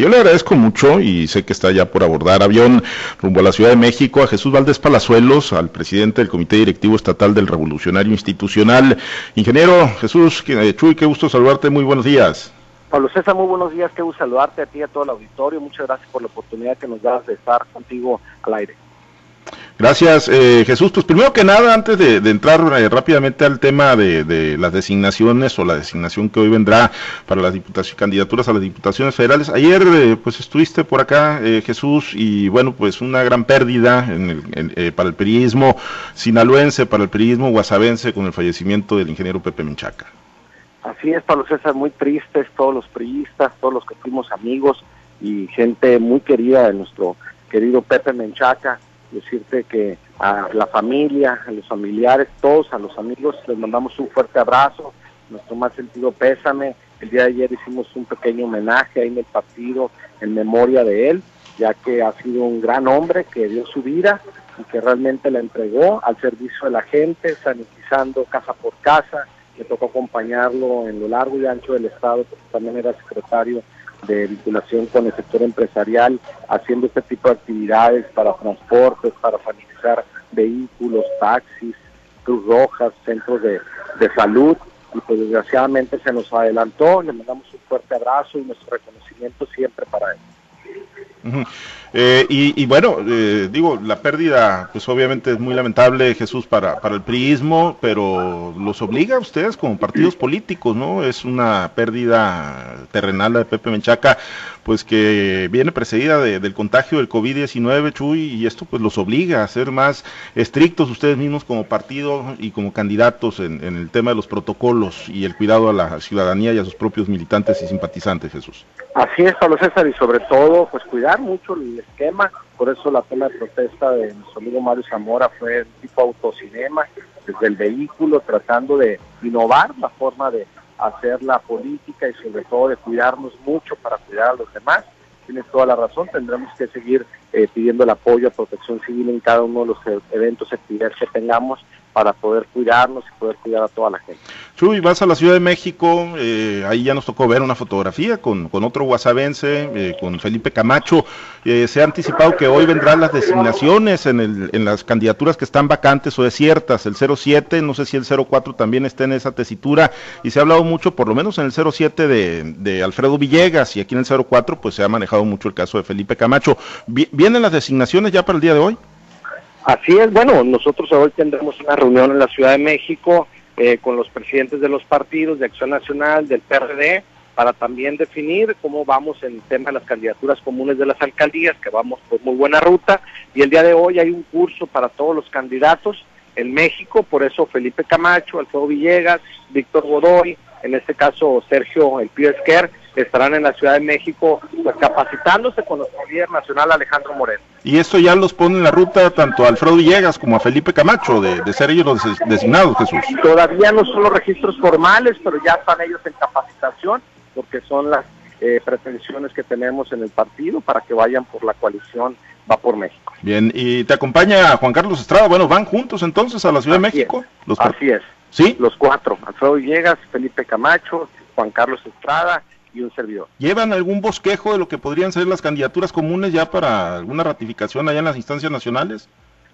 Yo le agradezco mucho y sé que está ya por abordar avión rumbo a la Ciudad de México a Jesús Valdés Palazuelos, al presidente del Comité Directivo Estatal del Revolucionario Institucional. Ingeniero Jesús Chuy, qué gusto saludarte, muy buenos días. Pablo César, muy buenos días, qué gusto saludarte a ti y a todo el auditorio. Muchas gracias por la oportunidad que nos das de estar contigo al aire. Gracias, eh, Jesús. Pues primero que nada, antes de, entrar eh, rápidamente al tema de, las designaciones o la designación que hoy vendrá para las diputaciones, candidaturas a las diputaciones federales, ayer eh, pues estuviste por acá, Jesús, y bueno, pues una gran pérdida para el periodismo sinaloense, para el periodismo guasabense con el fallecimiento del ingeniero Pepe Menchaca. Así es, Pablo César, muy tristes todos los priistas, todos los que fuimos amigos y gente muy querida de nuestro querido Pepe Menchaca decirte que a la familia, a los familiares, todos, a los amigos, les mandamos un fuerte abrazo, nuestro más sentido pésame. El día de ayer hicimos un pequeño homenaje ahí en el partido en memoria de él, ya que ha sido un gran hombre que dio su vida y que realmente la entregó al servicio de la gente, sanitizando casa por casa. Me tocó acompañarlo en lo largo y ancho del Estado, porque también era secretario de vinculación con el sector empresarial, haciendo este tipo de actividades para transportes, para sanitizar vehículos, taxis, Cruz Rojas, centros de, salud, y pues desgraciadamente se nos adelantó, le mandamos un fuerte abrazo y nuestro reconocimiento siempre para él. Eh, y, bueno, eh, digo, la pérdida, pues obviamente es muy lamentable, Jesús, para, para el priismo, pero los obliga a ustedes como partidos políticos, ¿no? Es una pérdida terrenal de Pepe Menchaca, pues que viene precedida del contagio del COVID-19, Chuy, y esto pues los obliga a ser más estrictos ustedes mismos como partido y como candidatos en, en el tema de los protocolos y el cuidado a la ciudadanía y a sus propios militantes y simpatizantes, Jesús. Así es, Pablo César, y sobre todo, pues cuidar mucho el esquema, por eso la toma de protesta de nuestro amigo Mario Zamora fue tipo autocinema, desde el vehículo, tratando de innovar la forma de hacer la política y sobre todo de cuidarnos mucho para cuidar a los demás. Tienes toda la razón, tendremos que seguir eh, pidiendo el apoyo a protección civil en cada uno de los eventos, actividades que tengamos para poder cuidarnos y poder cuidar a toda la gente. Chuy, vas a la Ciudad de México, eh, ahí ya nos tocó ver una fotografía con, con otro guasabense, eh, con Felipe Camacho. Eh, se ha anticipado que hoy vendrán las designaciones en, el, en las candidaturas que están vacantes o desiertas, el 07, no sé si el 04 también está en esa tesitura, y se ha hablado mucho, por lo menos en el 07 de, de Alfredo Villegas, y aquí en el 04 pues se ha manejado mucho el caso de Felipe Camacho. ¿Vienen las designaciones ya para el día de hoy? Así es, bueno, nosotros hoy tendremos una reunión en la Ciudad de México eh, con los presidentes de los partidos de Acción Nacional, del PRD, para también definir cómo vamos en el tema de las candidaturas comunes de las alcaldías, que vamos por muy buena ruta. Y el día de hoy hay un curso para todos los candidatos en México, por eso Felipe Camacho, Alfredo Villegas, Víctor Godoy, en este caso Sergio El Pío Esquer, estarán en la Ciudad de México pues, capacitándose con nuestro líder nacional Alejandro Moreno. Y esto ya los pone en la ruta tanto a Alfredo Villegas como a Felipe Camacho, de, ser ellos los designados, Jesús. Todavía no son los registros formales, pero ya están ellos en capacitación, porque son las eh, pretensiones que tenemos en el partido para que vayan por la coalición Va por México. Bien, y te acompaña Juan Carlos Estrada. Bueno, van juntos entonces a la Ciudad de México. Los Así es. ¿Sí? Los cuatro. Alfredo Villegas, Felipe Camacho, Juan Carlos Estrada y un servidor. ¿Llevan algún bosquejo de lo que podrían ser las candidaturas comunes ya para alguna ratificación allá en las instancias nacionales?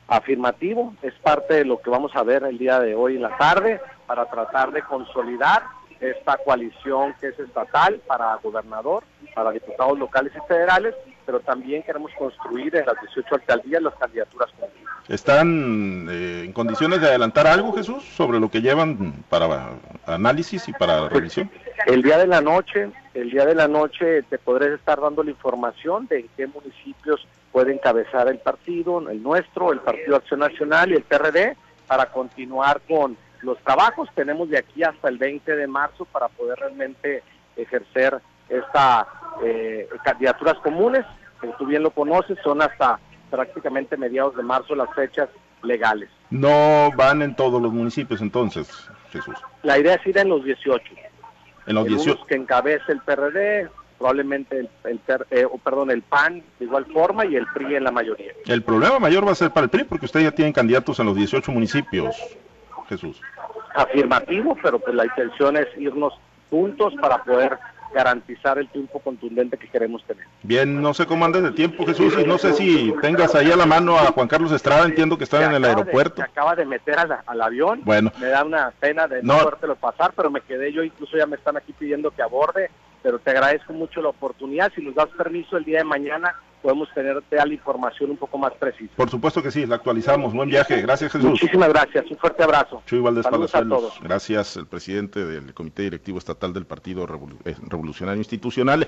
Afirmativo, es parte de lo que vamos a ver el día de hoy en la tarde para tratar de consolidar esta coalición que es estatal para gobernador, para diputados locales y federales, pero también queremos construir en las 18 alcaldías las candidaturas comunes. ¿Están eh, en condiciones de adelantar algo, Jesús, sobre lo que llevan para análisis y para revisión? El día de la noche, el día de la noche te podré estar dando la información de qué municipios puede encabezar el partido, el nuestro, el Partido Acción Nacional y el PRD, para continuar con los trabajos. Tenemos de aquí hasta el 20 de marzo para poder realmente ejercer estas eh, candidaturas comunes. Como tú bien lo conoces, son hasta prácticamente mediados de marzo las fechas legales. No van en todos los municipios entonces, Jesús. La idea es ir en los 18 en los 18 que encabece el PRD, probablemente el, eh, perdón, el PAN de igual forma y el PRI en la mayoría. El problema mayor va a ser para el PRI porque ustedes ya tienen candidatos en los 18 municipios, Jesús. Afirmativo, pero pues la intención es irnos juntos para poder garantizar el triunfo contundente que queremos tener. Bien, no sé cómo andes de tiempo, Jesús, y no sé si tengas ahí a la mano a Juan Carlos Estrada, entiendo que está en el aeropuerto. se acaba de meter al avión, bueno. me da una pena de no, no pasar, pero me quedé yo, incluso ya me están aquí pidiendo que aborde, pero te agradezco mucho la oportunidad, si nos das permiso el día de mañana podemos tener la información un poco más precisa. Por supuesto que sí, la actualizamos. Buen viaje. Gracias, Jesús. Muchísimas gracias. Un fuerte abrazo. Chuy Valdés Palazuelos. Gracias, el presidente del Comité Directivo Estatal del Partido eh, Revolucionario Institucional.